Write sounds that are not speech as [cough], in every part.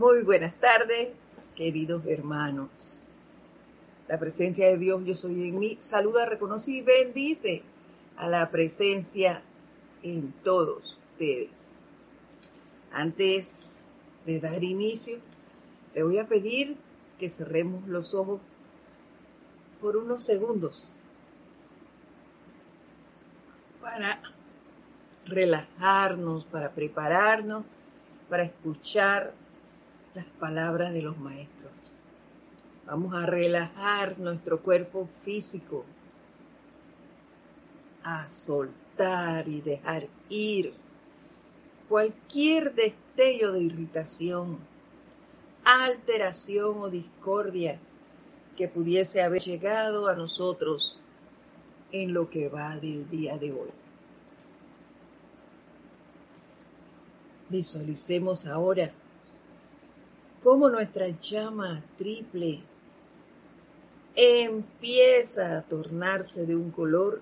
Muy buenas tardes, queridos hermanos. La presencia de Dios, yo soy en mí. Saluda, reconoce y bendice a la presencia en todos ustedes. Antes de dar inicio, le voy a pedir que cerremos los ojos por unos segundos para relajarnos, para prepararnos, para escuchar las palabras de los maestros. Vamos a relajar nuestro cuerpo físico, a soltar y dejar ir cualquier destello de irritación, alteración o discordia que pudiese haber llegado a nosotros en lo que va del día de hoy. Visualicemos ahora cómo nuestra llama triple empieza a tornarse de un color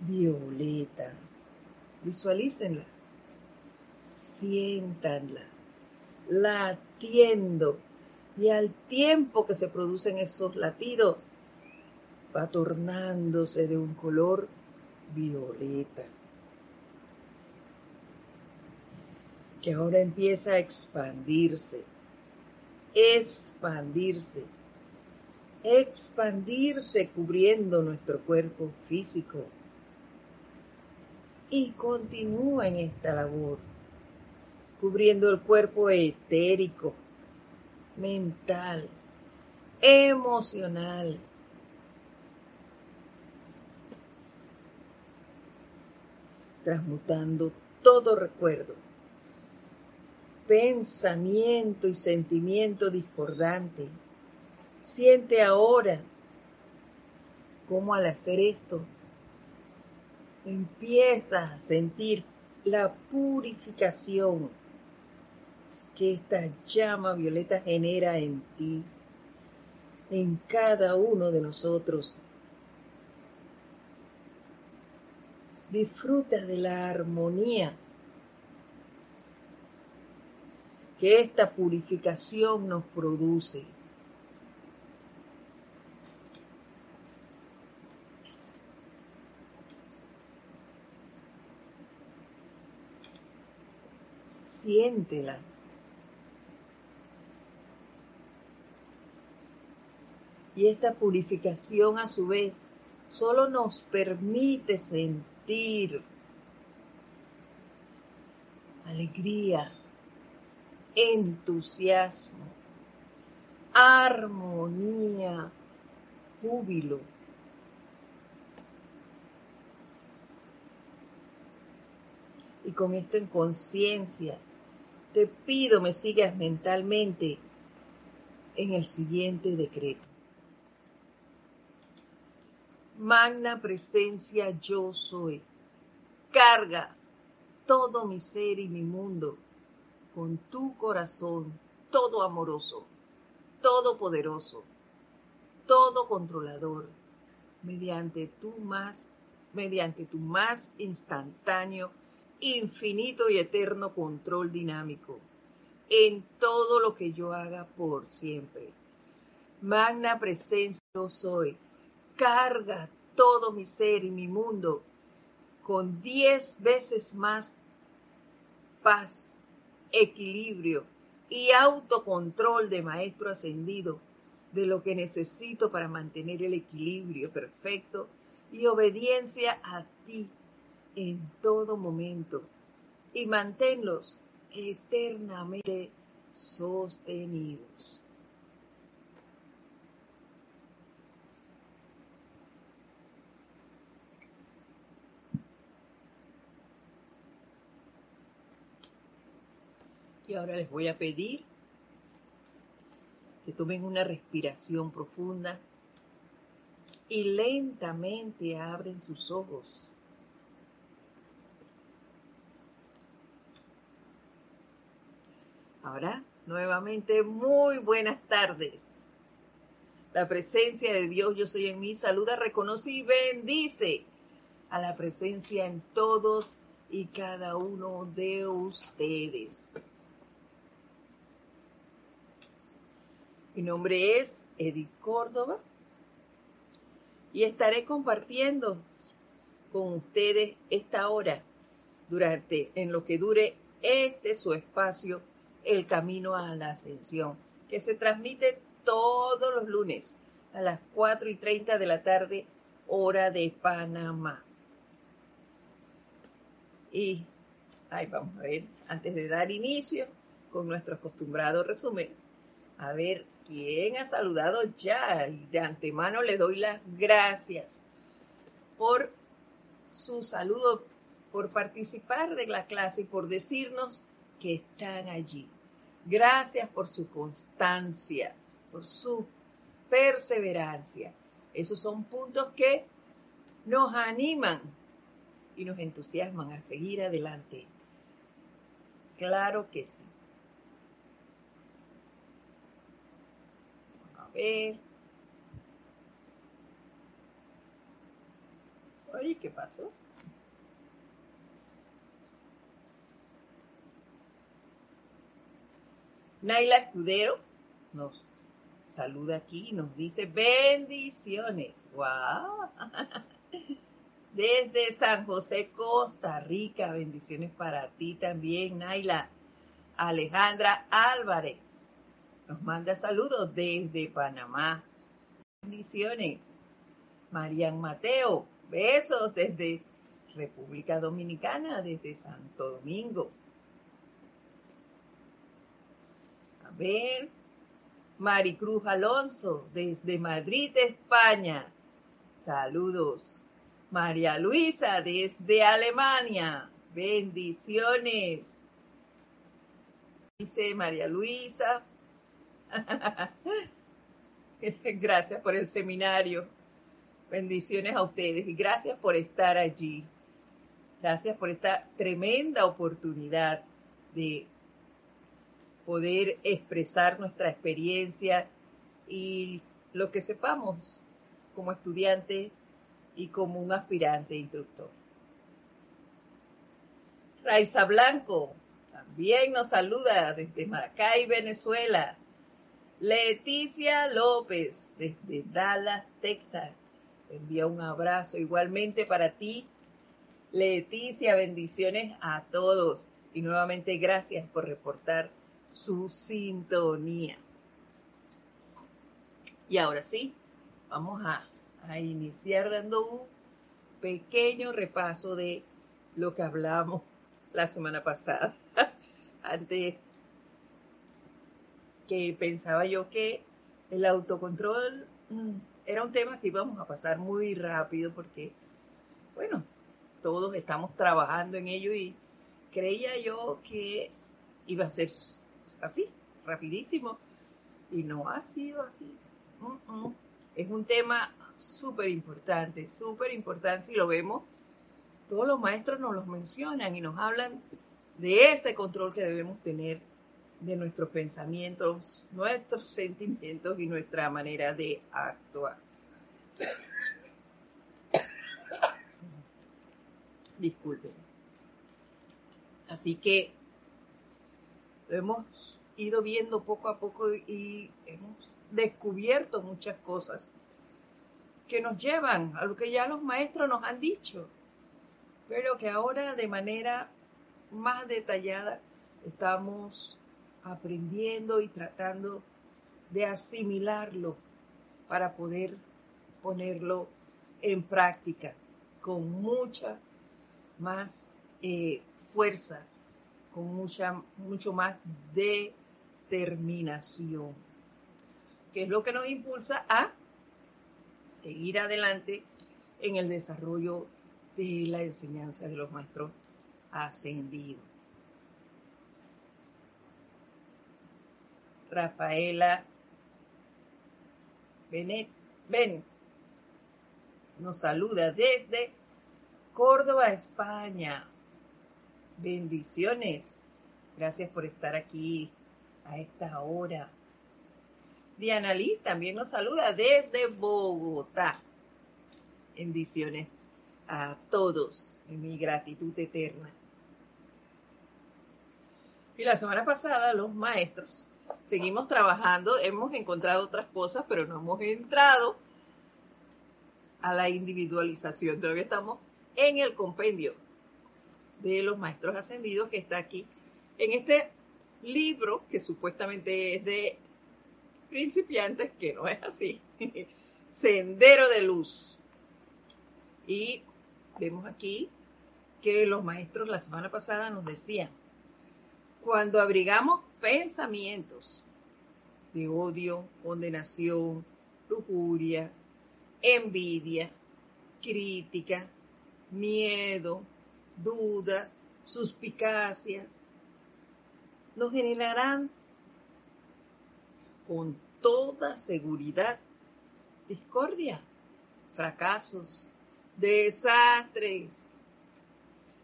violeta. Visualícenla, siéntanla, latiendo y al tiempo que se producen esos latidos va tornándose de un color violeta. que ahora empieza a expandirse, expandirse, expandirse cubriendo nuestro cuerpo físico. Y continúa en esta labor, cubriendo el cuerpo etérico, mental, emocional, transmutando todo recuerdo pensamiento y sentimiento discordante. Siente ahora cómo al hacer esto empiezas a sentir la purificación que esta llama violeta genera en ti, en cada uno de nosotros. Disfruta de la armonía que esta purificación nos produce. Siéntela. Y esta purificación a su vez solo nos permite sentir alegría, entusiasmo, armonía, júbilo. Y con esto en conciencia, te pido me sigas mentalmente en el siguiente decreto. Magna presencia yo soy. Carga todo mi ser y mi mundo con tu corazón todo amoroso, todo poderoso, todo controlador, mediante tu más, mediante tu más instantáneo, infinito y eterno control dinámico en todo lo que yo haga por siempre. Magna presencia soy. Carga todo mi ser y mi mundo con diez veces más paz, equilibrio y autocontrol de maestro ascendido de lo que necesito para mantener el equilibrio perfecto y obediencia a ti en todo momento y manténlos eternamente sostenidos. Y ahora les voy a pedir que tomen una respiración profunda y lentamente abren sus ojos. Ahora, nuevamente, muy buenas tardes. La presencia de Dios, yo soy en mí, saluda, reconoce y bendice a la presencia en todos y cada uno de ustedes. Mi nombre es Edith Córdoba y estaré compartiendo con ustedes esta hora durante en lo que dure este su espacio El Camino a la Ascensión, que se transmite todos los lunes a las 4 y 30 de la tarde, hora de Panamá. Y ahí vamos a ver, antes de dar inicio con nuestro acostumbrado resumen, a ver quién ha saludado ya. Y de antemano le doy las gracias por su saludo, por participar de la clase y por decirnos que están allí. Gracias por su constancia, por su perseverancia. Esos son puntos que nos animan y nos entusiasman a seguir adelante. Claro que sí. Ver. Oye, ¿qué pasó? Naila Escudero nos saluda aquí y nos dice bendiciones. ¡Wow! [laughs] Desde San José, Costa Rica, bendiciones para ti también, Naila. Alejandra Álvarez nos manda saludos desde Panamá. Bendiciones. Marian Mateo, besos desde República Dominicana, desde Santo Domingo. A ver, Maricruz Alonso, desde Madrid, España. Saludos. María Luisa, desde Alemania. Bendiciones. Dice María Luisa. [laughs] gracias por el seminario. Bendiciones a ustedes y gracias por estar allí. Gracias por esta tremenda oportunidad de poder expresar nuestra experiencia y lo que sepamos como estudiante y como un aspirante instructor. Raiza Blanco también nos saluda desde Maracay, Venezuela. Leticia López desde Dallas, Texas. Envía un abrazo igualmente para ti. Leticia, bendiciones a todos. Y nuevamente gracias por reportar su sintonía. Y ahora sí, vamos a, iniciar dando un pequeño repaso de lo que hablamos la semana pasada. [laughs] Antes que pensaba yo que el autocontrol mm, era un tema que íbamos a pasar muy rápido porque, bueno, todos estamos trabajando en ello y creía yo que iba a ser así, rapidísimo. Y no ha sido así. Es un tema súper importante, súper importante y lo vemos. Todos los maestros nos los mencionan y nos hablan de ese control que debemos tener de nuestros pensamientos, nuestros sentimientos y nuestra manera de actuar. Disculpen. Así que hemos ido viendo poco a poco y hemos descubierto muchas cosas que nos llevan a lo que ya los maestros nos han dicho, pero que ahora de manera más detallada estamos aprendiendo y tratando de asimilarlo para poder ponerlo en práctica con mucha más eh, fuerza con mucha, mucho más determinación, que es lo que nos impulsa a seguir adelante en el desarrollo de la enseñanza de los maestros ascendidos. Rafaela Benet, Ben nos saluda desde Córdoba, España. Bendiciones. Gracias por estar aquí a esta hora. Diana Liz también nos saluda desde Bogotá. Bendiciones a todos en mi gratitud eterna. Y la semana pasada los maestros seguimos trabajando, hemos encontrado otras cosas, pero no hemos entrado a la individualización. Todavía estamos en el compendio de los maestros ascendidos que está aquí en este libro que supuestamente es de principiantes, que no es así, [laughs] Sendero de Luz. Y vemos aquí que los maestros la semana pasada nos decían, cuando abrigamos pensamientos de odio, condenación, lujuria, envidia, crítica, miedo, duda, suspicacias, nos generarán con toda seguridad discordia, fracasos, desastres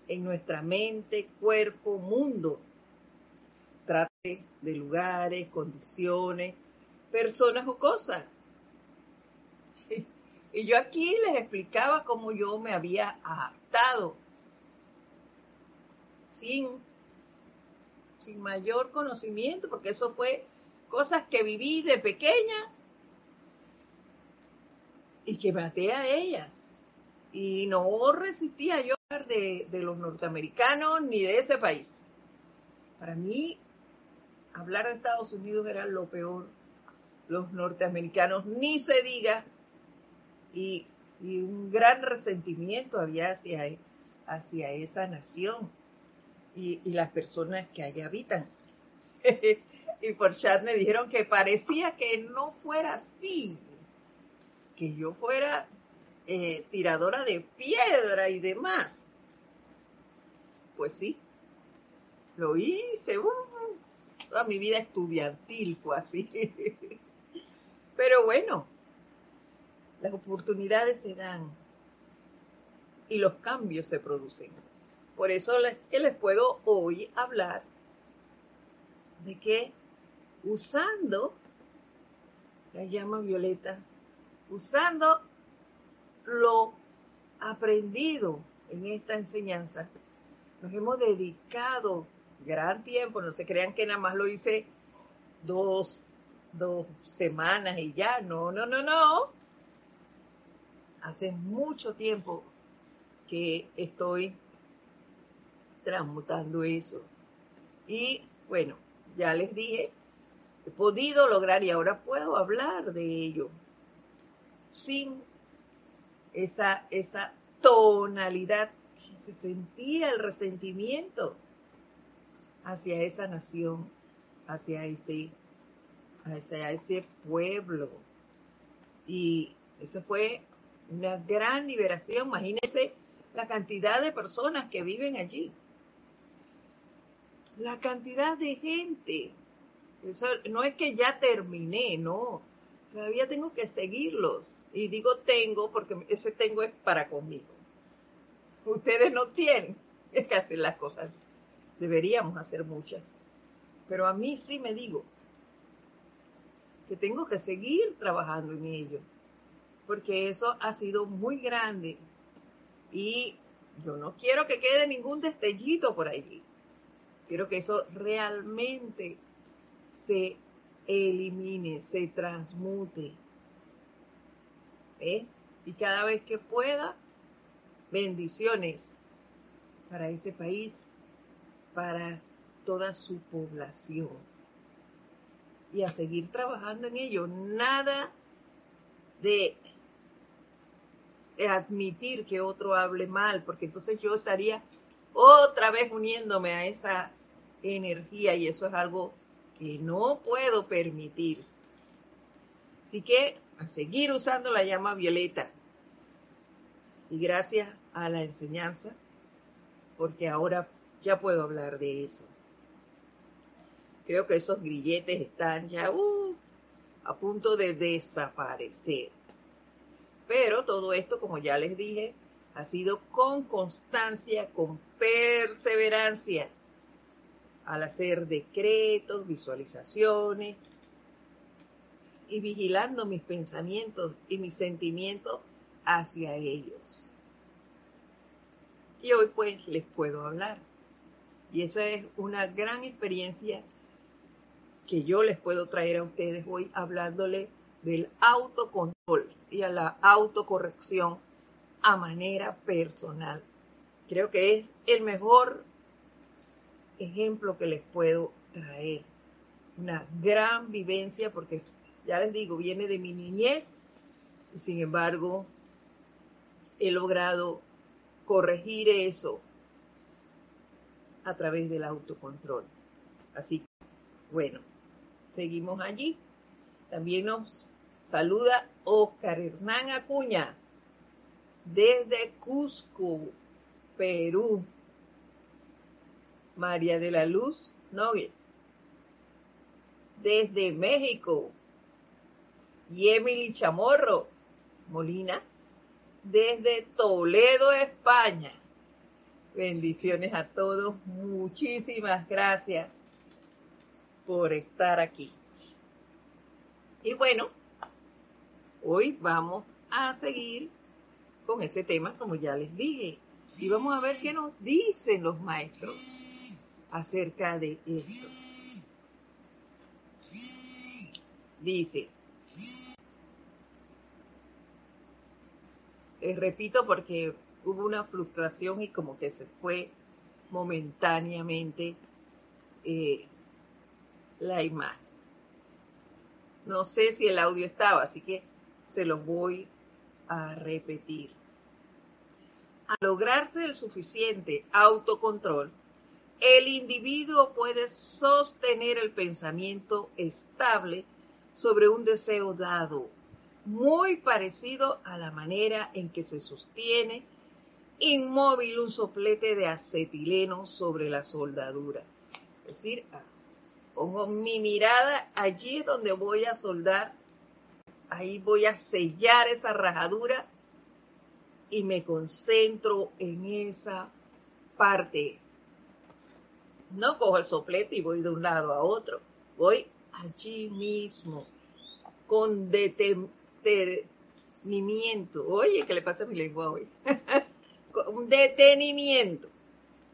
en nuestra mente, cuerpo, mundo. De lugares, condiciones, personas o cosas. [laughs] Y yo aquí les explicaba cómo yo me había adaptado sin, sin mayor conocimiento, porque eso fue cosas que viví de pequeña y que maté a ellas. Y no resistía yo de, de los norteamericanos ni de ese país. Para mí, hablar de Estados Unidos era lo peor. Los norteamericanos, ni se diga, y, un gran resentimiento había hacia, hacia esa nación y, las personas que allá habitan. [laughs] y por chat me dijeron que parecía que no fuera así, que yo fuera eh, tiradora de piedra y demás. Pues sí, lo hice, toda mi vida estudiantil fue así. [laughs] Pero bueno, las oportunidades se dan y los cambios se producen. Por eso les, les puedo hoy hablar de que usando la llama violeta, usando lo aprendido en esta enseñanza, nos hemos dedicado gran tiempo, no se crean que nada más lo hice dos, dos semanas y ya, no, no, no, no. Hace mucho tiempo que estoy transmutando eso. Y bueno, ya les dije, he podido lograr y ahora puedo hablar de ello sin esa, esa tonalidad que se sentía el resentimiento hacia esa nación, hacia ese, hacia ese pueblo. Y eso fue una gran liberación. Imagínense la cantidad de personas que viven allí. La cantidad de gente eso no es que ya terminé, no. Todavía tengo que seguirlos. Y digo tengo porque ese tengo es para conmigo. Ustedes no tienen [laughs] que hacer las cosas. Deberíamos hacer muchas. Pero a mí sí me digo que tengo que seguir trabajando en ello. Porque eso ha sido muy grande. Y yo no quiero que quede ningún destellito por allí. Quiero que eso realmente se elimine, se transmute. ¿Eh? Y cada vez que pueda, bendiciones para ese país, para toda su población. Y a seguir trabajando en ello. Nada de, admitir que otro hable mal, porque entonces yo estaría otra vez uniéndome a esa energía y eso es algo que no puedo permitir. Así que a seguir usando la llama violeta. Y gracias a la enseñanza, porque ahora ya puedo hablar de eso. Creo que esos grilletes están ya uh, a punto de desaparecer. Pero todo esto, como ya les dije, ha sido con constancia, con perseverancia al hacer decretos, visualizaciones y vigilando mis pensamientos y mis sentimientos hacia ellos. Y hoy pues les puedo hablar. Y esa es una gran experiencia que yo les puedo traer a ustedes hoy hablándole del autocontrol y a la autocorrección a manera personal. Creo que es el mejor ejemplo que les puedo traer. Una gran vivencia porque, ya les digo, viene de mi niñez y sin embargo he logrado corregir eso a través del autocontrol. Así que, bueno, seguimos allí. También nos saluda Oscar Hernán Acuña desde Cusco, Perú. María de la Luz Nogue desde México. Y Emily Chamorro Molina desde Toledo, España. Bendiciones a todos. Muchísimas gracias por estar aquí. Y bueno, hoy vamos a seguir con ese tema, como ya les dije. Y vamos a ver qué nos dicen los maestros acerca de esto. Dice, les repito porque hubo una frustración y como que se fue momentáneamente eh, la imagen. No sé si el audio estaba, así que se los voy a repetir. Al lograrse el suficiente autocontrol, el individuo puede sostener el pensamiento estable sobre un deseo dado, muy parecido a la manera en que se sostiene inmóvil un soplete de acetileno sobre la soldadura. Es decir, pongo mi mirada allí donde voy a soldar, ahí voy a sellar esa rajadura y me concentro en esa parte. No cojo el soplete y voy de un lado a otro, voy allí mismo, con detenimiento. Oye, ¿qué le pasa a mi lengua hoy? [laughs] un detenimiento.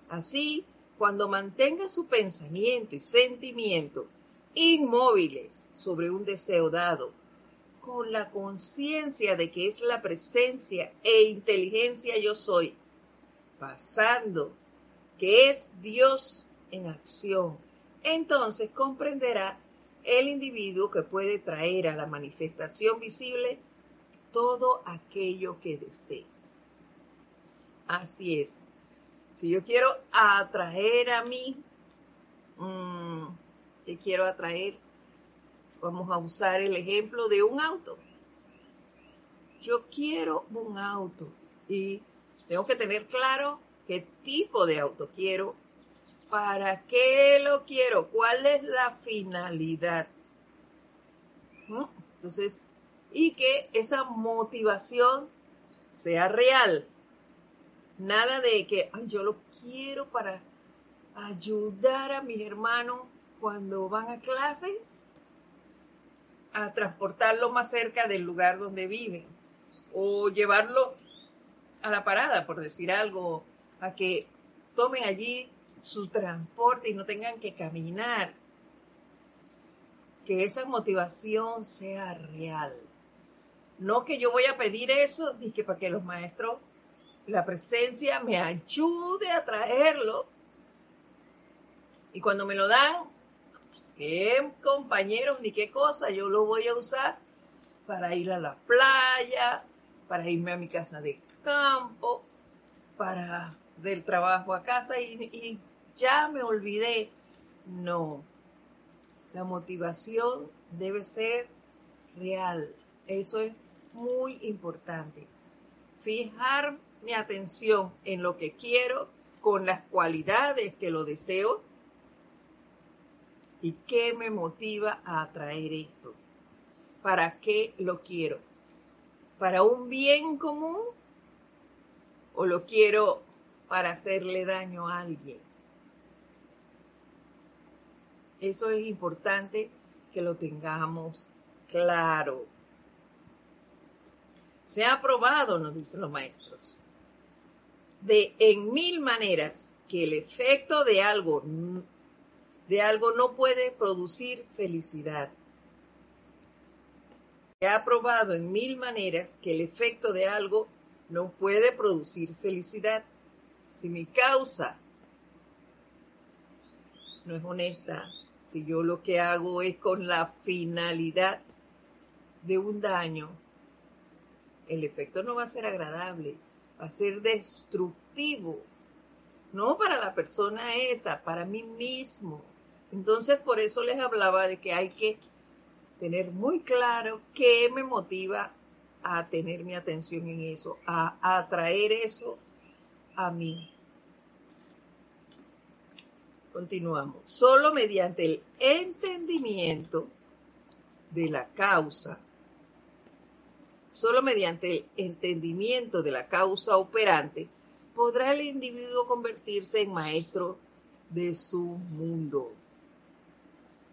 Así, cuando mantenga su pensamiento y sentimiento inmóviles sobre un deseo dado, con la conciencia de que es la presencia e inteligencia yo soy, pasando que es Dios en acción, entonces comprenderá el individuo que puede traer a la manifestación visible todo aquello que desee. Así es. Si yo quiero atraer a mí, mm, ¿qué quiero atraer? Vamos a usar el ejemplo de un auto. Yo quiero un auto y tengo que tener claro qué tipo de auto quiero, para qué lo quiero, cuál es la finalidad. Entonces, y que esa motivación sea real, Nada de que yo lo quiero para ayudar a mis hermanos cuando van a clases a transportarlo más cerca del lugar donde viven o llevarlo a la parada, por decir algo, a que tomen allí su transporte y no tengan que caminar. Que esa motivación sea real. No que yo voy a pedir eso, que para que los maestros la presencia me ayude a traerlo. Y cuando me lo dan, qué compañeros ni qué cosa, yo lo voy a usar para ir a la playa, para irme a mi casa de campo, para del trabajo a casa y, y ya me olvidé. No, la motivación debe ser real. Eso es muy importante. Fijar mi atención en lo que quiero con las cualidades que lo deseo y qué me motiva a atraer esto. ¿Para qué lo quiero? ¿Para un bien común o lo quiero para hacerle daño a alguien? Eso es importante que lo tengamos claro. Se ha probado, nos dicen los maestros, de en mil maneras que el efecto de algo de algo no puede producir felicidad. Se ha probado en mil maneras que el efecto de algo no puede producir felicidad. Si mi causa no es honesta, si yo lo que hago es con la finalidad de un daño, el efecto no va a ser agradable, a ser destructivo. No para la persona esa, para mí mismo. Entonces por eso les hablaba de que hay que tener muy claro qué me motiva a tener mi atención en eso, a, atraer eso a mí. Continuamos. Solo mediante el entendimiento de la causa, solo mediante el entendimiento de la causa operante, podrá el individuo convertirse en maestro de su mundo.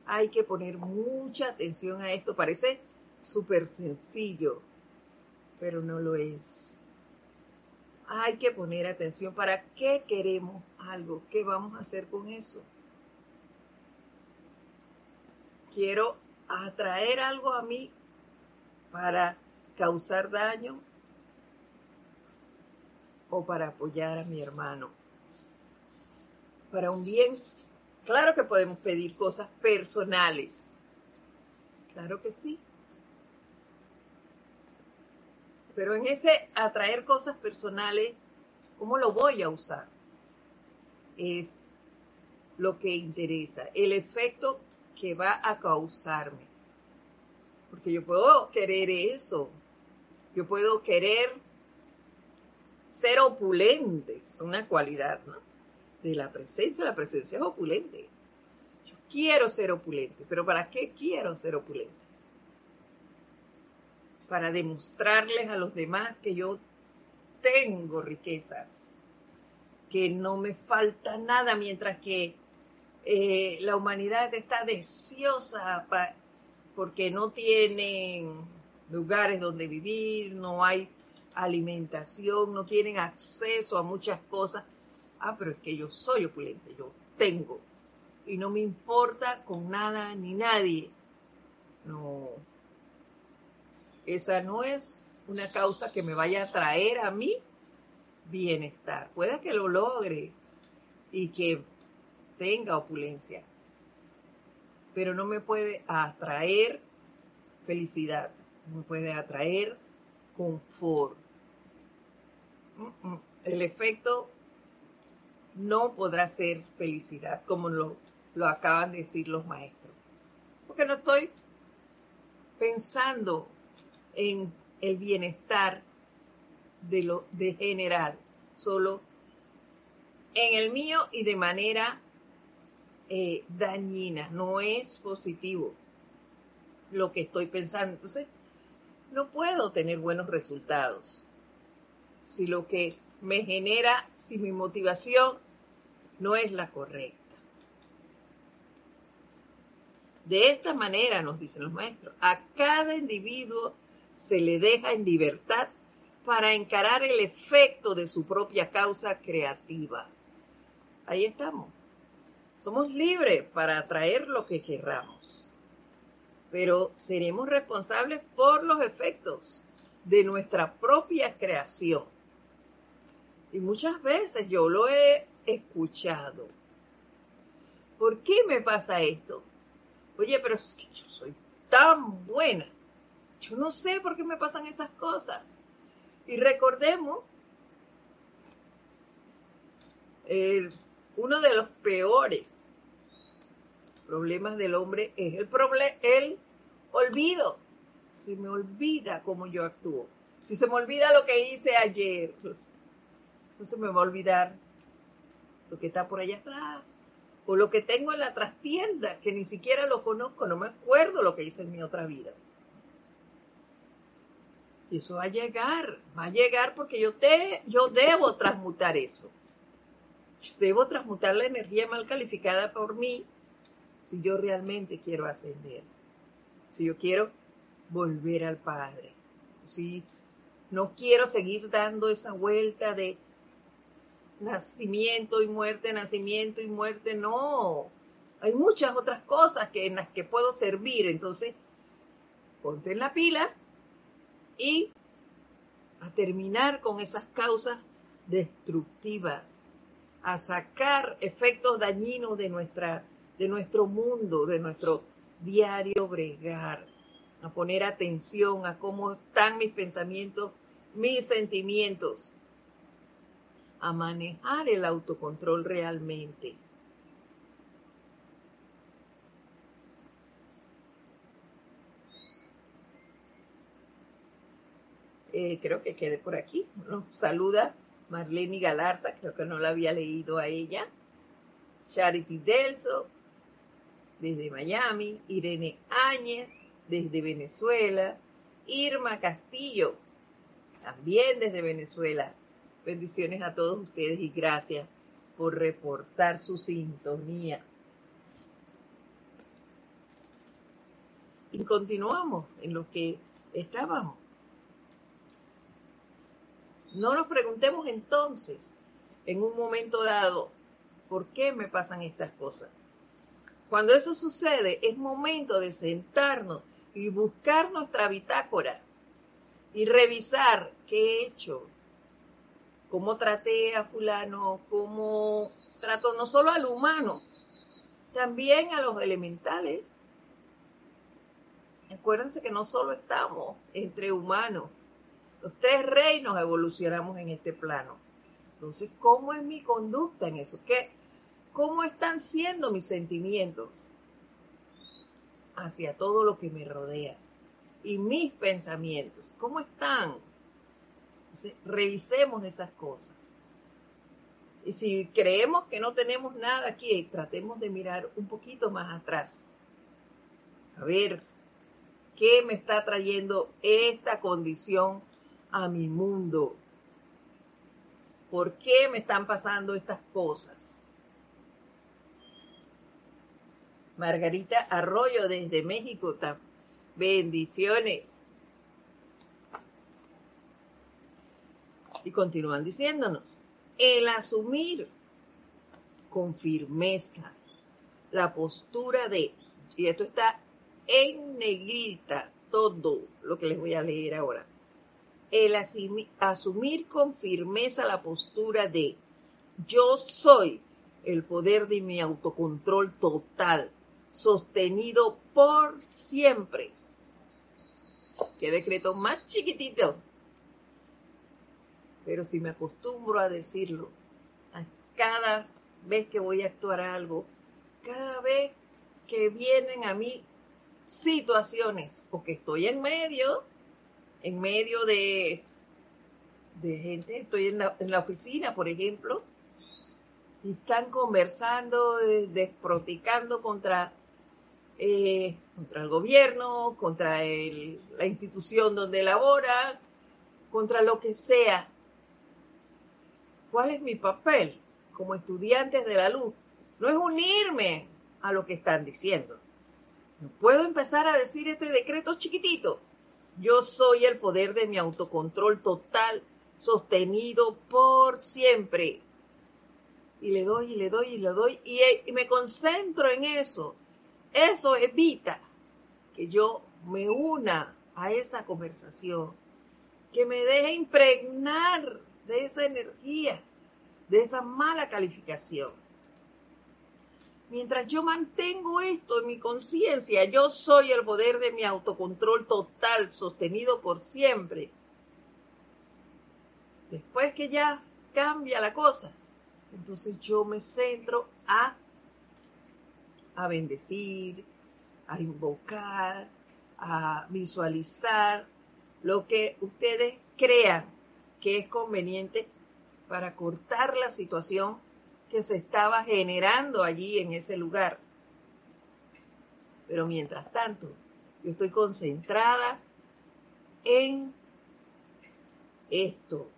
Hay que poner mucha atención a esto. Parece súper sencillo, pero no lo es. Hay que poner atención para qué queremos algo, qué vamos a hacer con eso. Quiero atraer algo a mí para causar daño o para apoyar a mi hermano. Para un bien, claro que podemos pedir cosas personales. Claro que sí. Pero en ese atraer cosas personales, ¿cómo lo voy a usar? Es lo que interesa, el efecto que va a causarme. Porque yo puedo querer eso, yo puedo querer ser opulente, es una cualidad ¿no? de la presencia, la presencia es opulente. Yo quiero ser opulente, pero ¿para qué quiero ser opulente? para demostrarles a los demás que yo tengo riquezas, que no me falta nada, mientras que eh, la humanidad está deseosa porque no tienen lugares donde vivir, no hay alimentación, no tienen acceso a muchas cosas. Ah, pero es que yo soy opulente, yo tengo. Y no me importa con nada ni nadie. No, esa no es una causa que me vaya a traer a mí bienestar. Puede que lo logre y que tenga opulencia, pero no me puede atraer felicidad, me puede atraer confort. El efecto no podrá ser felicidad, como lo, lo acaban de decir los maestros, porque no estoy pensando en el bienestar de lo de general, solo en el mío y de manera eh, dañina, no es positivo lo que estoy pensando. Entonces, no puedo tener buenos resultados. Si lo que me genera, si mi motivación no es la correcta. De esta manera, nos dicen los maestros, a cada individuo se le deja en libertad para encarar el efecto de su propia causa creativa. Ahí estamos. Somos libres para atraer lo que querramos, pero seremos responsables por los efectos de nuestra propia creación. Y muchas veces yo lo he escuchado. ¿Por qué me pasa esto? Oye, pero es que yo soy tan buena yo no sé por qué me pasan esas cosas. Y recordemos, uno de los peores problemas del hombre es el, el olvido. Se me olvida cómo yo actúo. Si se me olvida lo que hice ayer, no se me va a olvidar lo que está por allá atrás. O lo que tengo en la trastienda, que ni siquiera lo conozco, no me acuerdo lo que hice en mi otra vida. Y eso va a llegar, va a llegar porque yo, te, yo debo transmutar eso. debo transmutar la energía mal calificada por mí si yo realmente quiero ascender. Si yo quiero volver al Padre. Si no quiero seguir dando esa vuelta de nacimiento y muerte, nacimiento y muerte, no. hay muchas otras cosas que, en las que puedo servir. Entonces, ponte en la pila y a terminar con esas causas destructivas, a sacar efectos dañinos de, nuestra, de nuestro mundo, de nuestro diario bregar, a poner atención a cómo están mis pensamientos, mis sentimientos, a manejar el autocontrol realmente. Eh, creo que quede por aquí. Saluda Marlene Galarza, creo que no la había leído a ella. Charity Delso, desde Miami. Irene Áñez, desde Venezuela. Irma Castillo, también desde Venezuela. Bendiciones a todos ustedes y gracias por reportar su sintonía. Y continuamos en lo que estábamos. No nos preguntemos entonces, en un momento dado, ¿por qué me pasan estas cosas? Cuando eso sucede, es momento de sentarnos y buscar nuestra bitácora y revisar qué he hecho, cómo traté a fulano, cómo trato no solo al humano, también a los elementales. Acuérdense que no solo estamos entre humanos, los tres reinos evolucionamos en este plano. Entonces, ¿cómo es mi conducta en eso? ¿Qué, ¿Cómo están siendo mis sentimientos hacia todo lo que me rodea? Y mis pensamientos, ¿cómo están? Revisemos esas cosas. Y si creemos que no tenemos nada aquí, tratemos de mirar un poquito más atrás. A ver, ¿qué me está trayendo esta condición a mi mundo? ¿Por qué me están pasando estas cosas? Margarita Arroyo desde México, bendiciones. Y continúan diciéndonos, el asumir con firmeza la postura de, y esto está en negrita, todo lo que les voy a leer ahora, el asumir con firmeza la postura de yo soy el poder de mi autocontrol total, sostenido por siempre. Qué decreto más chiquitito. Pero si me acostumbro a decirlo, a cada vez que voy a actuar algo, cada vez que vienen a mí situaciones o que estoy en medio en medio de, de gente, estoy en la, en la oficina, por ejemplo, y están conversando, eh, desproticando contra, eh, contra el gobierno, contra la institución donde labora, contra lo que sea. ¿Cuál es mi papel como estudiantes de la luz? No es unirme a lo que están diciendo. No puedo empezar a decir este decreto chiquitito yo soy el poder de mi autocontrol total, sostenido por siempre. Y le doy y le doy y le doy y me concentro en eso. Eso evita que yo me una a esa conversación, que me deje impregnar de esa energía, de esa mala calificación. Mientras yo mantengo esto en mi conciencia, yo soy el poder de mi autocontrol total, sostenido por siempre. Después que ya cambia la cosa, entonces yo me centro a, a bendecir, a invocar, a visualizar lo que ustedes crean que es conveniente para cortar la situación que se estaba generando allí en ese lugar. Pero mientras tanto, yo estoy concentrada en esto.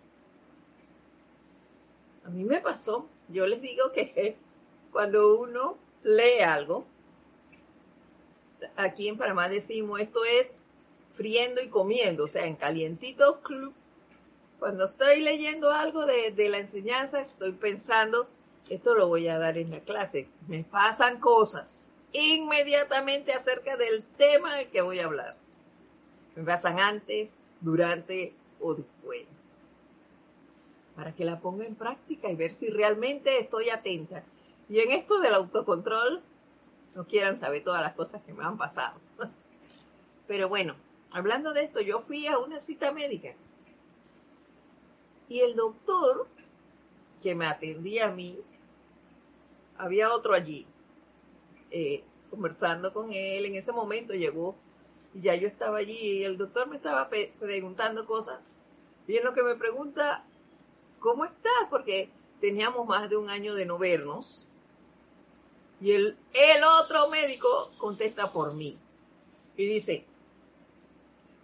A mí me pasó, yo les digo que [laughs] cuando uno lee algo, aquí en Panamá decimos esto es friendo y comiendo, o sea, en calientito cuando estoy leyendo algo de, de la enseñanza, estoy pensando esto lo voy a dar en la clase, me pasan cosas inmediatamente acerca del tema del que voy a hablar. Me pasan antes, durante o después. Para que la ponga en práctica y ver si realmente estoy atenta. Y en esto del autocontrol, no quieran saber todas las cosas que me han pasado. [laughs] Pero bueno, hablando de esto, yo fui a una cita médica. Y el doctor que me atendía a mí, había otro allí, eh, conversando con él. En ese momento llegó y ya yo estaba allí y el doctor me estaba preguntando cosas. Y en lo que me pregunta, ¿cómo estás? Porque teníamos más de un año de no vernos. Y el, otro médico contesta por mí y dice,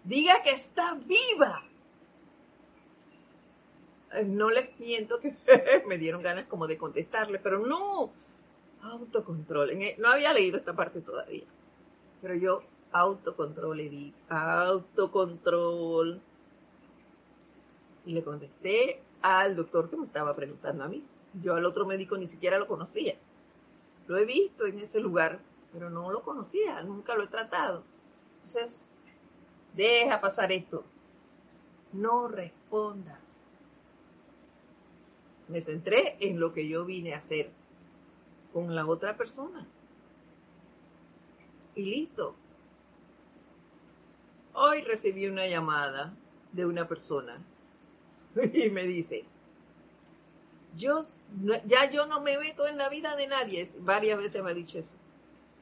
diga que está viva. No les miento que [laughs] me dieron ganas como de contestarle, pero no, autocontrol. E, no había leído esta parte todavía, pero yo autocontrol le di, autocontrol. Y le contesté al doctor que me estaba preguntando a mí. Yo al otro médico ni siquiera lo conocía. Lo he visto en ese lugar, pero no lo conocía, nunca lo he tratado. Entonces, deja pasar esto. No respondas. Me centré en lo que yo vine a hacer con la otra persona. Y listo. Hoy recibí una llamada de una persona [laughs] y me dice, yo, ya yo no me meto en la vida de nadie, varias veces me ha dicho eso,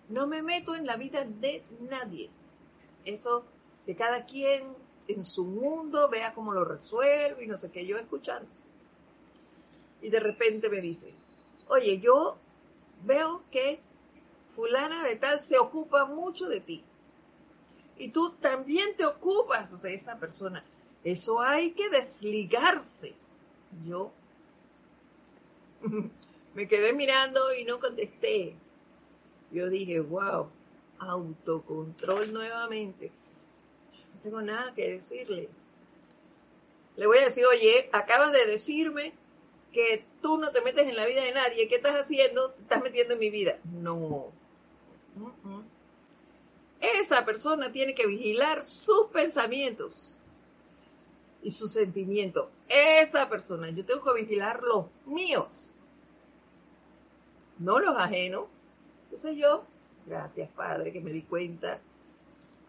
no me meto en la vida de nadie. Eso, que cada quien en su mundo vea cómo lo resuelve y no sé qué, yo escuchando. Y de repente me dice, oye, yo veo que fulana de tal se ocupa mucho de ti. Y tú también te ocupas de esa persona. Eso hay que desligarse. Yo [laughs] me quedé mirando y no contesté. Yo dije, wow, autocontrol nuevamente. No tengo nada que decirle. Le voy a decir, oye, acabas de decirme que tú no te metes en la vida de nadie. ¿Qué estás haciendo? Te estás metiendo en mi vida. No. Esa persona tiene que vigilar sus pensamientos y sus sentimientos. Esa persona, yo tengo que vigilar los míos, no los ajenos. Entonces yo, gracias Padre, que me di cuenta,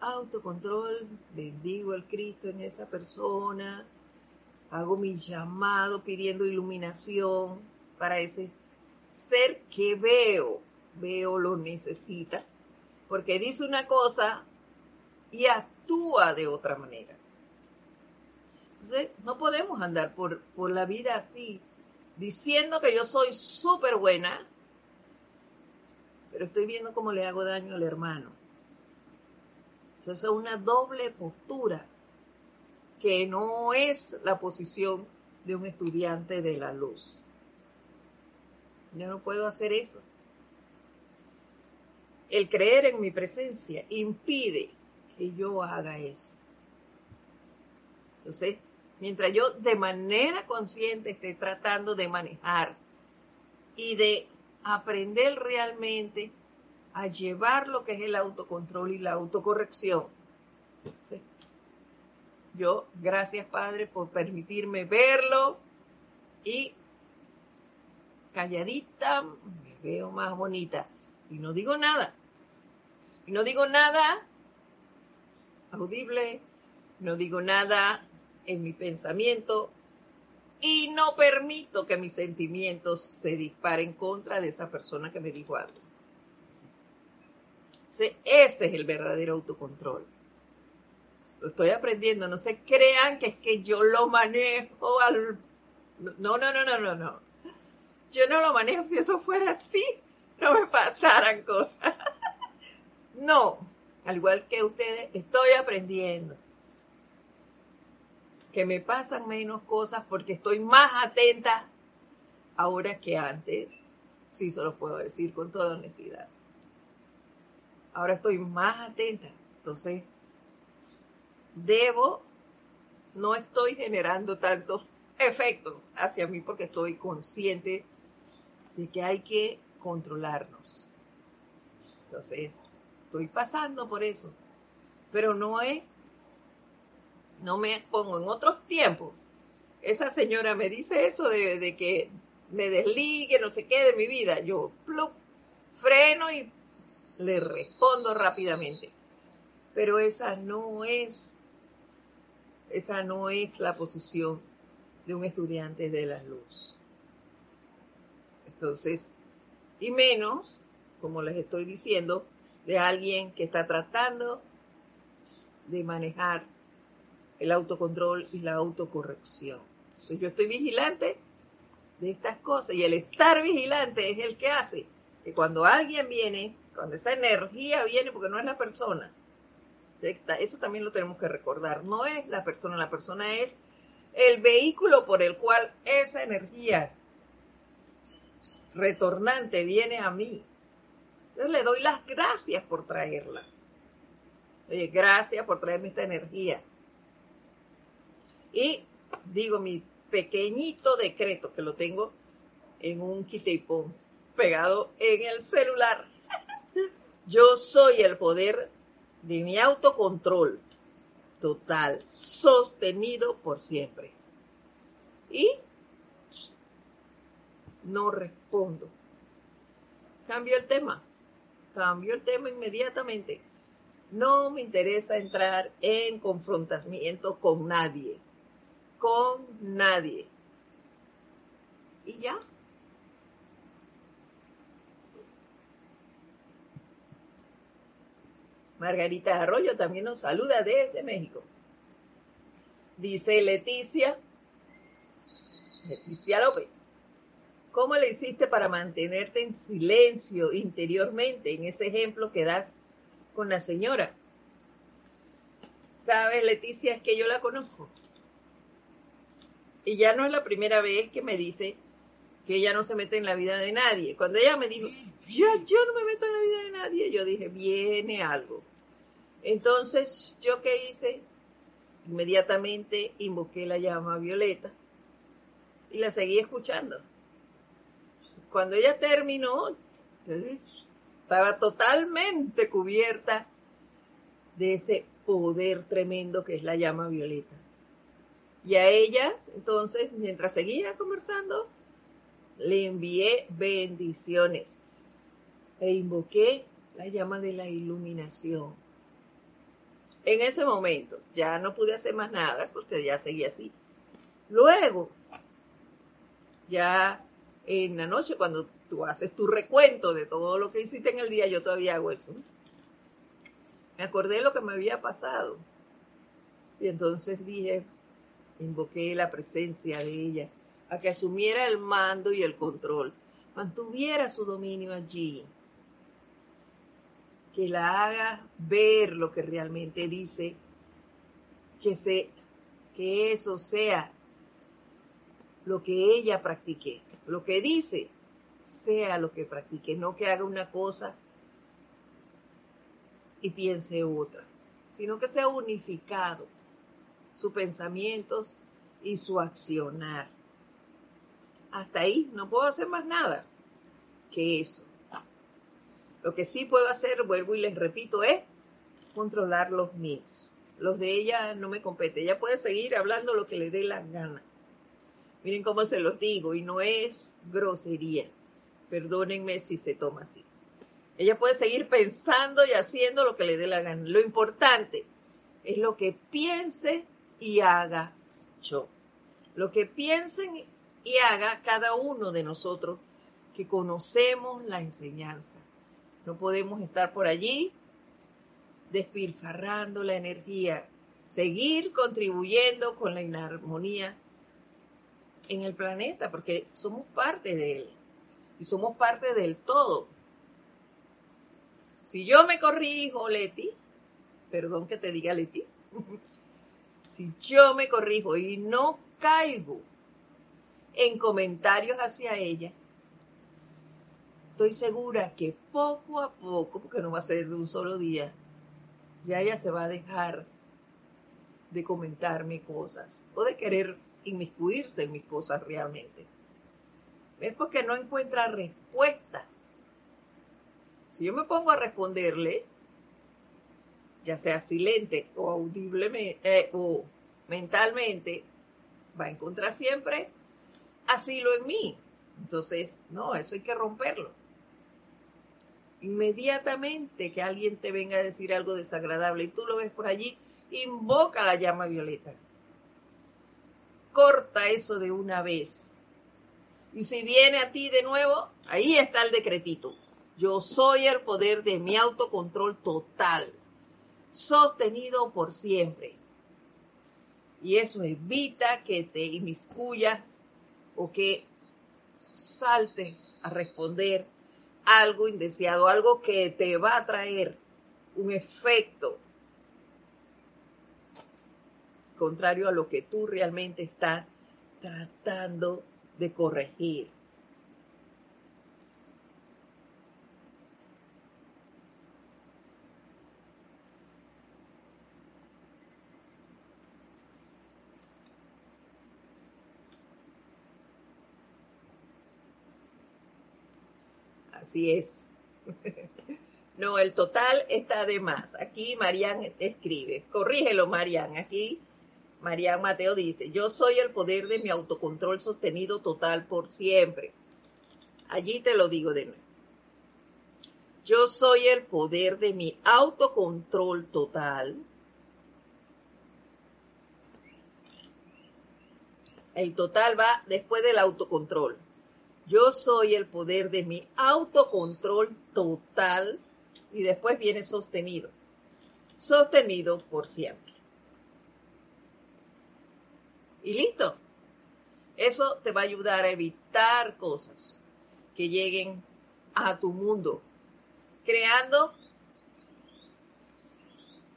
autocontrol, bendigo al Cristo en esa persona, hago mi llamado pidiendo iluminación para ese ser que veo, veo lo necesita, porque dice una cosa y actúa de otra manera. Entonces, no podemos andar por, por la vida así, diciendo que yo soy súper buena, pero estoy viendo cómo le hago daño al hermano. Entonces, es una doble postura que no es la posición de un estudiante de la luz. Yo no puedo hacer eso. El creer en mi presencia impide que yo haga eso. Entonces, mientras yo de manera consciente esté tratando de manejar y de aprender realmente a llevar lo que es el autocontrol y la autocorrección, yo, gracias Padre por permitirme verlo y calladita me veo más bonita. Y no digo nada. Y no digo nada audible, no digo nada en mi pensamiento y no permito que mis sentimientos se disparen contra de esa persona que me dijo algo. ese es el verdadero autocontrol lo estoy aprendiendo, no se crean que es que yo lo manejo al... No, no, no, no, no, no. Yo no lo manejo, si eso fuera así, no me pasaran cosas. [laughs] no, al igual que ustedes, estoy aprendiendo que me pasan menos cosas porque estoy más atenta ahora que antes. Sí, se lo puedo decir con toda honestidad. Ahora estoy más atenta. Entonces, debo, no estoy generando tantos efectos hacia mí porque estoy consciente de que hay que controlarnos. Entonces, estoy pasando por eso, pero no es, no me pongo en otros tiempos. Esa señora me dice eso de, de que me desligue, no sé qué, de mi vida. Yo plup, freno y le respondo rápidamente. Pero esa no es, esa no es la posición de un estudiante de la luz. Entonces, y menos, como les estoy diciendo, de alguien que está tratando de manejar el autocontrol y la autocorrección. Entonces, yo estoy vigilante de estas cosas y el estar vigilante es el que hace que cuando alguien viene, cuando esa energía viene, porque no es la persona, eso también lo tenemos que recordar, no es la persona, la persona es el vehículo por el cual esa energía retornante viene a mí. Yo le doy las gracias por traerla. Oye, gracias por traerme esta energía. Y digo mi pequeñito decreto que lo tengo en un quitepón pegado en el celular. [laughs] Yo soy el poder de mi autocontrol total, sostenido por siempre. Y no respondo. Cambio el tema. Cambio el tema inmediatamente. No me interesa entrar en confrontamiento con nadie. Con nadie. Y ya. Margarita Arroyo también nos saluda desde México. Dice Leticia, Leticia López, ¿cómo le hiciste para mantenerte en silencio interiormente en ese ejemplo que das con la señora? Sabes, Leticia, es que yo la conozco. Y ya no es la primera vez que me dice que ella no se mete en la vida de nadie. Cuando ella me dijo, ya, yo no me meto en la vida de nadie, yo dije, viene algo. Entonces, ¿yo qué hice? Inmediatamente invoqué la llama violeta y la seguí escuchando. Cuando ella terminó, estaba totalmente cubierta de ese poder tremendo que es la llama violeta. Y a ella, entonces, mientras seguía conversando, le envié bendiciones e invoqué la llama de la iluminación en ese momento. Ya no pude hacer más nada porque ya seguía así. Luego, ya en la noche, cuando tú haces tu recuento de todo lo que hiciste en el día, yo todavía hago eso. Me acordé de lo que me había pasado. Y entonces dije, invoqué la presencia de ella a que asumiera el mando y el control, mantuviera su dominio allí que la haga ver lo que realmente dice, que, se, que eso sea lo que ella practique, lo que dice sea lo que practique, no que haga una cosa y piense otra, sino que sea unificado sus pensamientos y su accionar. Hasta ahí no puedo hacer más nada que eso. Lo que sí puedo hacer, vuelvo y les repito, es controlar los míos. Los de ella no me compete. Ella puede seguir hablando lo que le dé la gana. Miren cómo se los digo y no es grosería. Perdónenme si se toma así. Ella puede seguir pensando y haciendo lo que le dé la gana. Lo importante es lo que piense y haga yo. Lo que piensen y haga cada uno de nosotros que conocemos la enseñanza. No podemos estar por allí despilfarrando la energía, seguir contribuyendo con la inarmonía en el planeta, porque somos parte de él y somos parte del todo. Si yo me corrijo, Leti, perdón que te diga Leti, [laughs] si yo me corrijo y no caigo en comentarios hacia ella, estoy segura que poco a poco, porque no va a ser de un solo día, ya ella se va a dejar de comentarme cosas o de querer inmiscuirse en mis cosas realmente. Es porque no encuentra respuesta. Si yo me pongo a responderle, ya sea silente o audiblemente eh, o mentalmente, va a encontrar siempre asilo en mí. Entonces, no, eso hay que romperlo. Inmediatamente que alguien te venga a decir algo desagradable y tú lo ves por allí, invoca la llama violeta. Corta eso de una vez. Y si viene a ti de nuevo, ahí está el decretito. Yo soy el poder de mi autocontrol total, sostenido por siempre. Y eso evita que te inmiscuyas o que saltes a responder algo indeseado, algo que te va a traer un efecto contrario a lo que tú realmente estás tratando de corregir. Así es. [laughs] No, el total está de más. Aquí Marian escribe, corrígelo Marian, aquí Marian Mateo dice, yo soy el poder de mi autocontrol sostenido total por siempre. Allí te lo digo de nuevo. Yo soy el poder de mi autocontrol total. El total va después del autocontrol. Yo soy el poder de mi autocontrol total y después viene sostenido. Sostenido por siempre. Y listo. Eso te va a ayudar a evitar cosas que lleguen a tu mundo, creando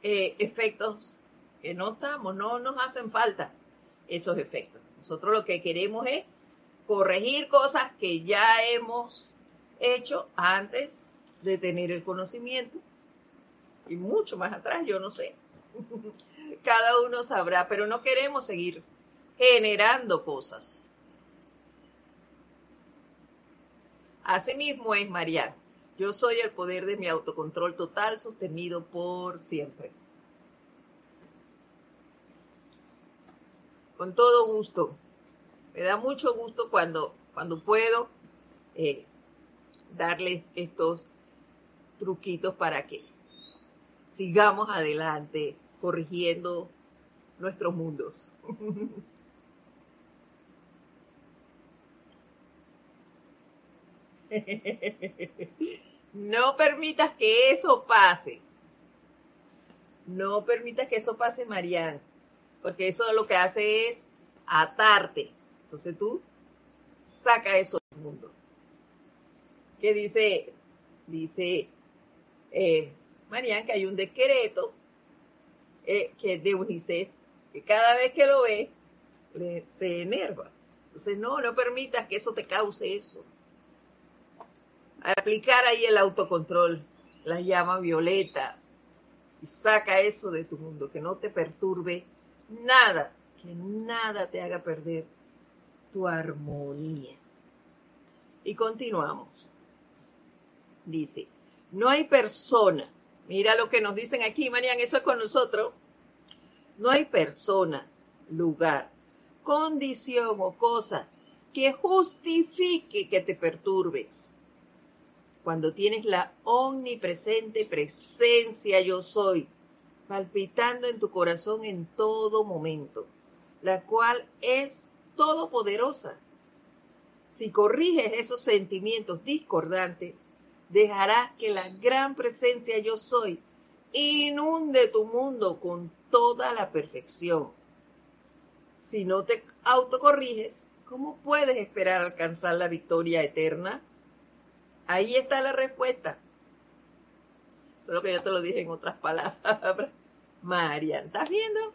eh, efectos que no estamos, no nos hacen falta esos efectos. Nosotros lo que queremos es corregir cosas que ya hemos hecho antes de tener el conocimiento. Y mucho más atrás, yo no sé. [laughs] Cada uno sabrá, pero no queremos seguir generando cosas. Asimismo es Mariana. Yo soy el poder de mi autocontrol total sostenido por siempre. Con todo gusto. Me da mucho gusto cuando, cuando puedo eh, darles estos truquitos para que sigamos adelante corrigiendo nuestros mundos. [laughs] No permitas que eso pase. No permitas que eso pase, Marianne, porque eso lo que hace es atarte entonces tú saca eso del mundo. ¿Qué dice? Dice eh, que hay un decreto eh, que es de UNICEF, que cada vez que lo ve, se enerva. Entonces, no, no permitas que eso te cause eso. Aplicar ahí el autocontrol, la llama violeta, y saca eso de tu mundo, que no te perturbe nada, que nada te haga perder tu armonía. Y continuamos. Dice, no hay persona. Mira lo que nos dicen aquí, Marian, eso es con nosotros. No hay persona, lugar, condición o cosa que justifique que te perturbes. Cuando tienes la omnipresente presencia yo soy, palpitando en tu corazón en todo momento, la cual es todopoderosa. Si corriges esos sentimientos discordantes, dejarás que la gran presencia yo soy inunde tu mundo con toda la perfección. Si no te autocorriges, ¿cómo puedes esperar alcanzar la victoria eterna? Ahí está la respuesta. Solo que yo te lo dije en otras palabras. [laughs] Marian, ¿estás viendo?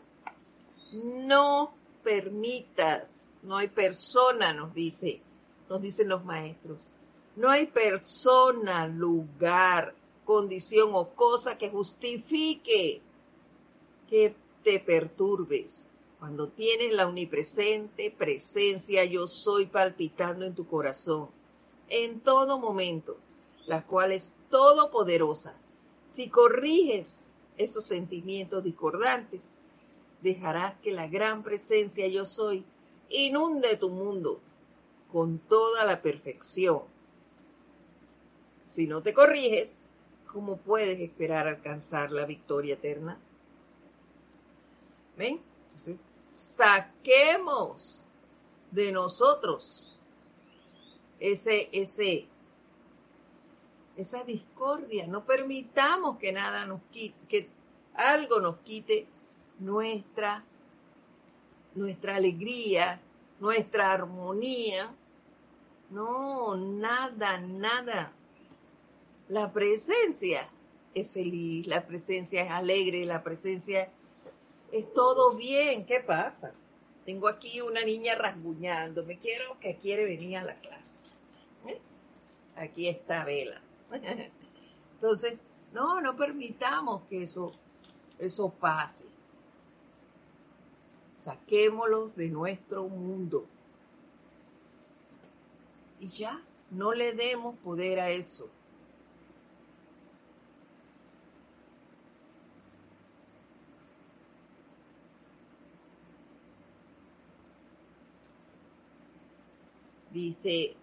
No permitas no hay persona, nos dice, nos dicen los maestros. No hay persona, lugar, condición o cosa que justifique que te perturbes, Cuando tienes la omnipresente presencia yo soy palpitando en tu corazón, en todo momento, la cual es todopoderosa. Si corriges esos sentimientos discordantes, dejarás que la gran presencia yo soy inunde tu mundo con toda la perfección. Si no te corriges, ¿cómo puedes esperar alcanzar la victoria eterna? ¿Ven? Entonces, saquemos de nosotros ese, ese, esa discordia. No permitamos que nada nos quite, que algo nos quite nuestra, nuestra alegría, nuestra armonía. No, nada, nada. La presencia es feliz, la presencia es alegre, la presencia es todo bien. ¿Qué pasa? Tengo aquí una niña rasguñando, me quiero que quiere venir a la clase. ¿Eh? Aquí está Vela. [laughs] Entonces, no, no permitamos que eso, eso pase. Saquémoslos de nuestro mundo. Y ya, no le demos poder a eso. Dice,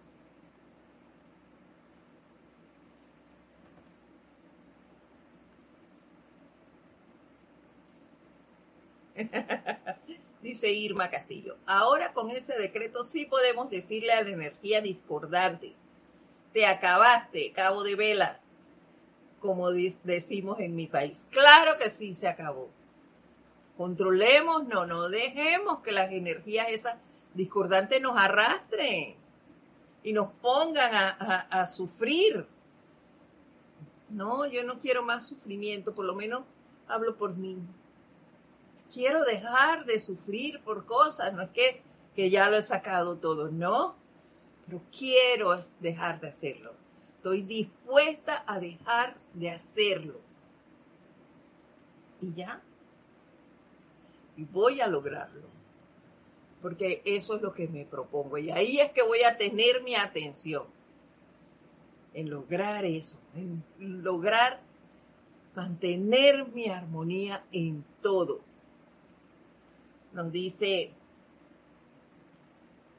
[laughs] Dice Irma Castillo. Ahora con ese decreto sí podemos decirle a la energía discordante, te acabaste, cabo de vela, como decimos en mi país. Claro que sí se acabó. Controlemos, no, no dejemos que las energías esas discordantes nos arrastren y nos pongan a sufrir. No, yo no quiero más sufrimiento, por lo menos hablo por mí quiero dejar de sufrir por cosas, no es que, que ya lo he sacado todo, no, pero quiero dejar de hacerlo. Estoy dispuesta a dejar de hacerlo. Y ya. Y voy a lograrlo. Porque eso es lo que me propongo. Y ahí es que voy a tener mi atención. En lograr eso. En lograr mantener mi armonía en todo nos dice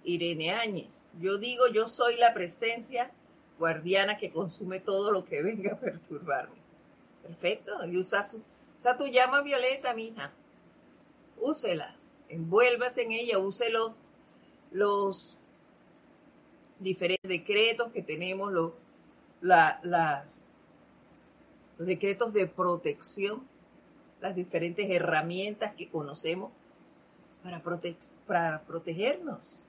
Irene Áñez. Yo digo, yo soy la presencia guardiana que consume todo lo que venga a perturbarme. Perfecto. Y usa, su, usa tu llama violeta, mija. Úsela. Envuélvase en ella. Use los, diferentes decretos que tenemos, los, las, los decretos de protección, las diferentes herramientas que conocemos para, para protegernos.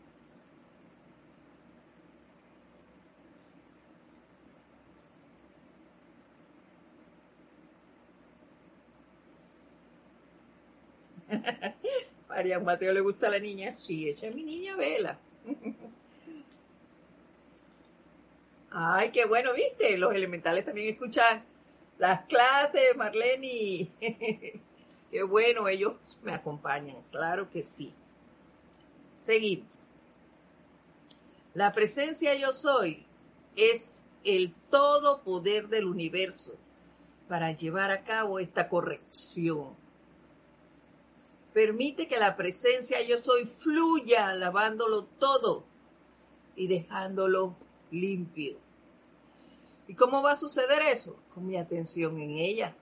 [laughs] María Mateo le gusta a la niña. Sí, esa es mi niña Vela. [laughs] Ay, qué bueno, viste. Los elementales también escuchan las clases, Marlene. [laughs] Qué bueno, ellos me acompañan, claro que sí. Seguimos. La presencia yo soy es el todo poder del universo para llevar a cabo esta corrección. Permite que la presencia yo soy fluya lavándolo todo y dejándolo limpio. ¿Y cómo va a suceder eso? Con mi atención en ella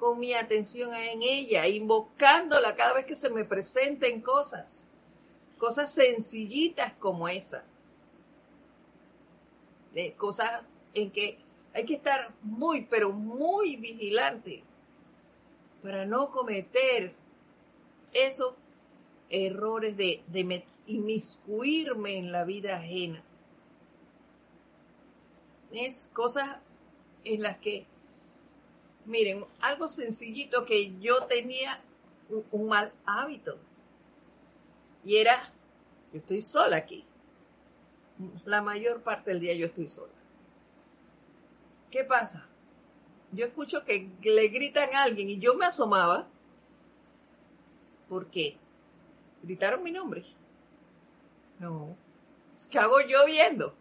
con mi atención en ella, invocándola cada vez que se me presenten cosas, cosas sencillitas como esa, de cosas en que hay que estar muy, pero muy vigilante para no cometer esos errores de, de inmiscuirme en la vida ajena. Es cosas en las que Miren, algo sencillito que yo tenía un, mal hábito. Y era, yo estoy sola aquí. La mayor parte del día yo estoy sola. ¿Qué pasa? Yo escucho que le gritan a alguien y yo me asomaba ¿Por qué? Gritaron mi nombre. No. ¿Qué hago yo viendo?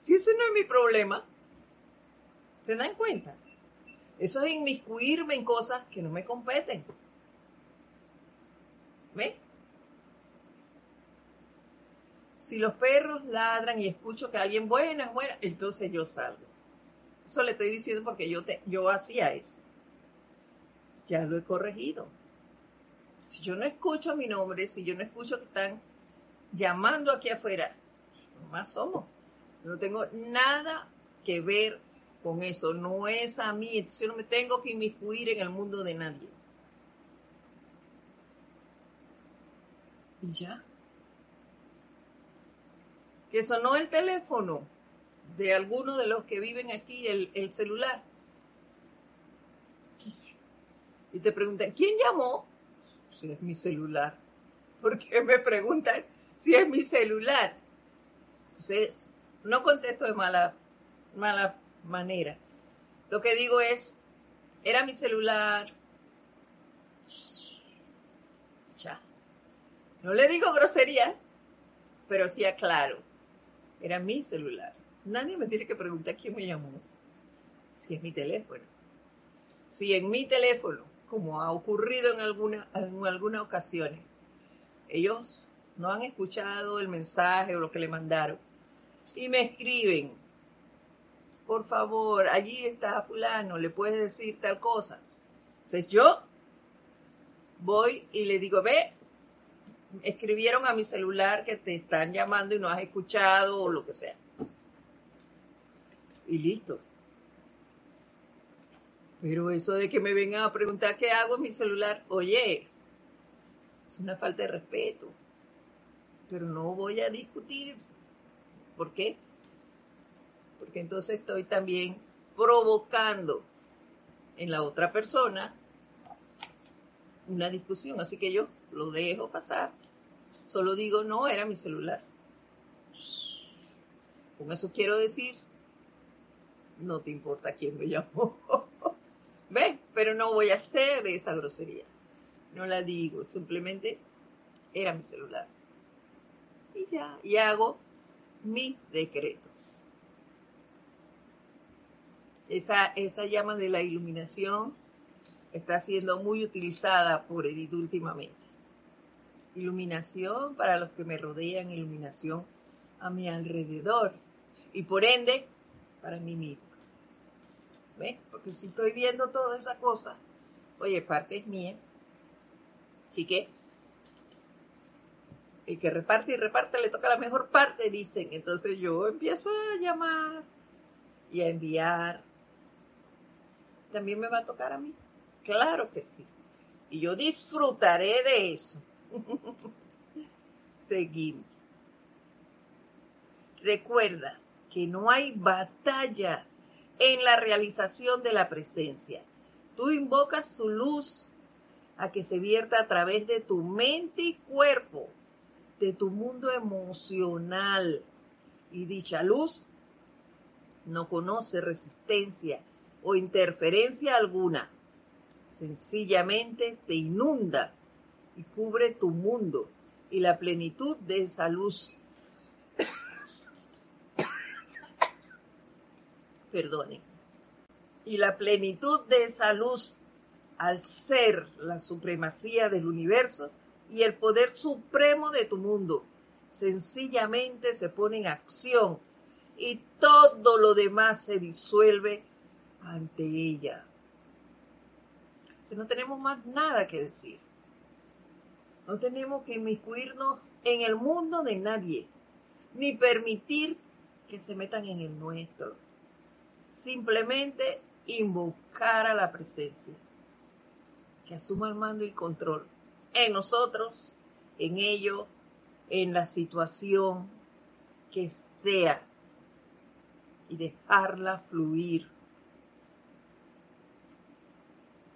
Si ese no es mi problema. ¿Se dan cuenta? Eso es inmiscuirme en cosas que no me competen. ¿Ve? Si los perros ladran y escucho que alguien buena es buena, entonces yo salgo. Eso le estoy diciendo porque yo, te, yo hacía eso. Ya lo he corregido. Si yo no escucho mi nombre, si yo no escucho que están llamando aquí afuera, más somos. No tengo nada que ver con eso. No es a mí. Yo no me tengo que inmiscuir en el mundo de nadie. Y ya. Que sonó el teléfono de alguno de los que viven aquí, el, el celular. Y te preguntan, ¿quién llamó? Si es mi celular. ¿Por qué me preguntan si es mi celular? Entonces, no contesto de mala, mala manera. Lo que digo es, era mi celular. Ya. No le digo grosería, pero sí aclaro. Era mi celular. Nadie me tiene que preguntar quién me llamó. Si es mi teléfono. Si en mi teléfono, como ha ocurrido en, en algunas ocasiones, ellos no han escuchado el mensaje o lo que le mandaron y me escriben, por favor, allí está fulano, le puedes decir tal cosa. Entonces yo voy y le digo, ve, escribieron a mi celular que te están llamando y no has escuchado o lo que sea. Y listo. Pero eso de que me vengan a preguntar qué hago en mi celular, oye, es una falta de respeto. Pero no voy a discutir. ¿Por qué? Porque entonces estoy también provocando en la otra persona una discusión. Así que yo lo dejo pasar. Solo digo, no, era mi celular. Con eso quiero decir, no te importa quién me llamó. [laughs] ¿Ves? Pero no voy a hacer esa grosería. No la digo, simplemente era mi celular. Y ya, y hago mis decretos. Esa, esa llama de la iluminación está siendo muy utilizada por Edith últimamente. Iluminación para los que me rodean, iluminación a mi alrededor y por ende para mí mismo. ¿Ves? Porque si estoy viendo toda esa cosa, oye, parte es mía. Así que el que reparte y reparte le toca la mejor parte, dicen. Entonces yo empiezo a llamar y a enviar. También me va a tocar a mí. Claro que sí. Y yo disfrutaré de eso. [laughs] Seguimos. Recuerda que no hay batalla en la realización de la presencia. Tú invocas su luz a que se vierta a través de tu mente y cuerpo, de tu mundo emocional. Y dicha luz no conoce resistencia o interferencia alguna sencillamente te inunda y cubre tu mundo y la plenitud de esa luz. Perdone. Y la plenitud de esa luz al ser la supremacía del universo y el poder supremo de tu mundo, sencillamente se pone en acción y todo lo demás se disuelve ante ella no tenemos más nada que decir. No tenemos que inmiscuirnos en el mundo de nadie, ni permitir que se metan en el nuestro. Simplemente invocar a la presencia, que asuma el mando y control en nosotros, en ello, en la situación que sea, y dejarla fluir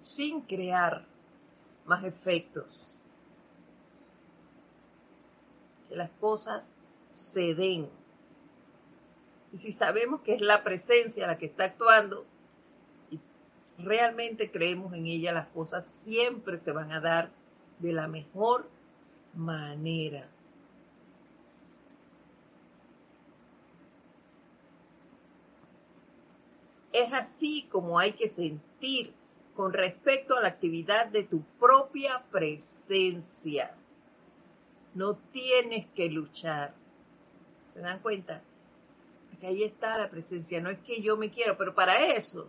sin crear más efectos. Que las cosas se den. Y si sabemos que es la presencia la que está actuando y realmente creemos en ella, las cosas siempre se van a dar de la mejor manera. Es así como hay que sentir con respecto a la actividad de tu propia presencia. No tienes que luchar. ¿Se dan cuenta? Que ahí está la presencia. No es que yo me quiero, pero para eso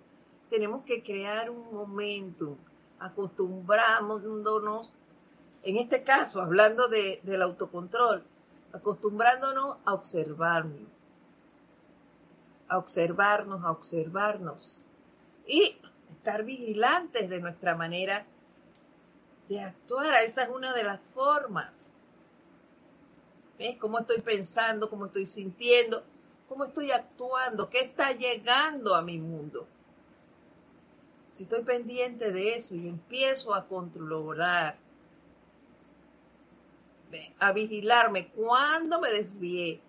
tenemos que crear un momento, acostumbrándonos, en este caso, hablando de, del autocontrol, acostumbrándonos a observarnos, a observarnos, a observarnos y estar vigilantes de nuestra manera de actuar. Esa es una de las formas. ¿Ves cómo estoy pensando, cómo estoy sintiendo, cómo estoy actuando, qué está llegando a mi mundo? si estoy pendiente de eso y empiezo a controlar, a vigilarme cuando me desvié,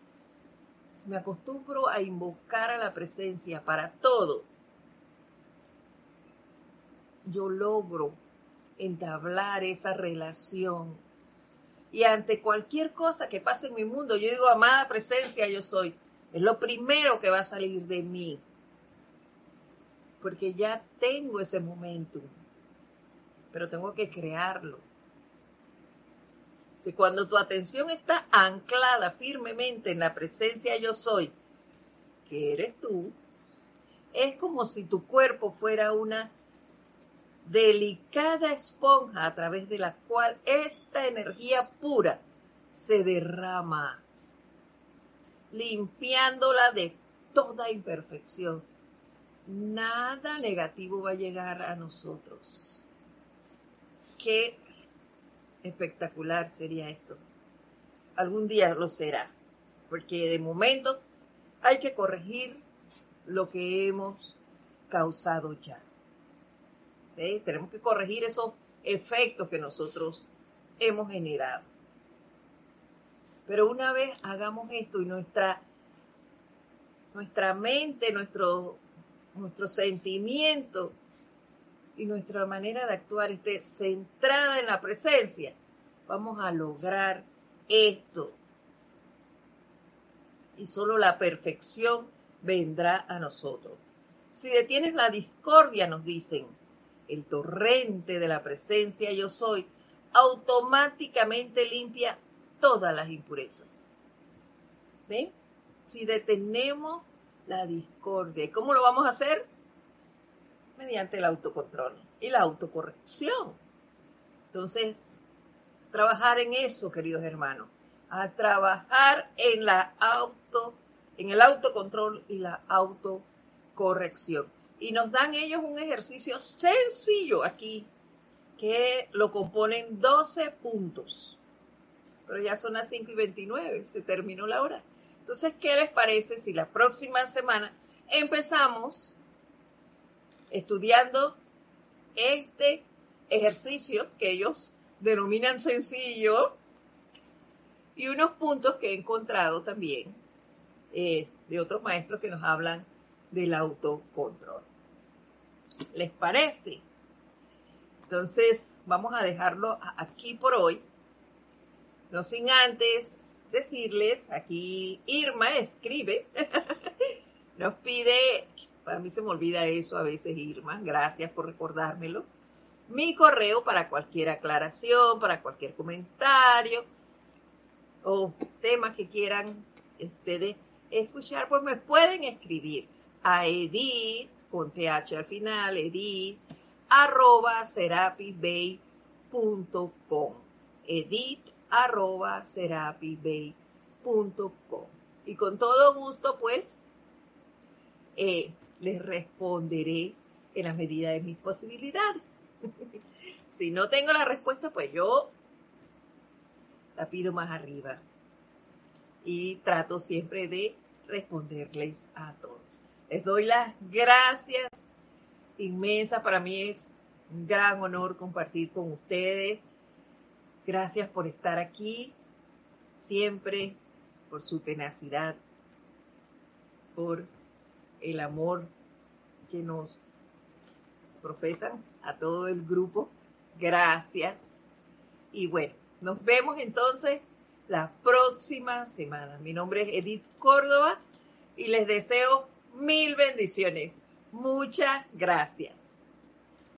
me acostumbro a invocar a la presencia para todo, yo logro entablar esa relación. Y ante cualquier cosa que pase en mi mundo, yo digo, amada presencia, yo soy. Es lo primero que va a salir de mí porque ya tengo ese momento, pero tengo que crearlo. Si cuando tu atención está anclada firmemente en la presencia yo soy, que eres tú, es como si tu cuerpo fuera una delicada esponja a través de la cual esta energía pura se derrama, limpiándola de toda imperfección nada negativo va a llegar a nosotros. Qué espectacular sería esto. Algún día lo será, porque de momento hay que corregir lo que hemos causado ya. Tenemos que corregir esos efectos que nosotros hemos generado. Pero una vez hagamos esto y nuestra, nuestra mente, nuestro nuestro sentimiento y nuestra manera de actuar esté centrada en la presencia, vamos a lograr esto. Y solo la perfección vendrá a nosotros. Si detienes la discordia, nos dicen, el torrente de la presencia yo soy, automáticamente limpia todas las impurezas. ¿Ven? Si detenemos la discordia. cómo lo vamos a hacer? Mediante el autocontrol y la autocorrección. Entonces, trabajar en eso, queridos hermanos, a trabajar en la auto, en el autocontrol y la autocorrección. Y nos dan ellos un ejercicio sencillo aquí, que lo componen 12 puntos. Pero ya son las 5 y 29, se terminó la hora. Entonces, ¿qué les parece si la próxima semana empezamos estudiando este ejercicio que ellos denominan sencillo y unos puntos que he encontrado también eh, de otros maestros que nos hablan del autocontrol. ¿Les parece? Entonces, vamos a dejarlo aquí por hoy. No sin antes decirles, aquí Irma escribe, [laughs] nos pide, a mí se me olvida eso a veces Irma, gracias por recordármelo, mi correo para cualquier aclaración, para cualquier comentario o temas que quieran ustedes escuchar, pues me pueden escribir a edith, con th al final, edith, arroba serapibay.com. Edith arroba. Y con todo gusto, pues, eh, les responderé en la medida de mis posibilidades. [laughs] si no tengo la respuesta, pues yo la pido más arriba. Y trato siempre de responderles a todos. Les doy las gracias inmensas. Para mí es un gran honor compartir con ustedes Gracias por estar aquí, siempre por su tenacidad, por el amor que nos profesan a todo el grupo. Gracias. Y bueno, nos vemos entonces la próxima semana. Mi nombre es Edith Córdoba y les deseo mil bendiciones. Muchas gracias.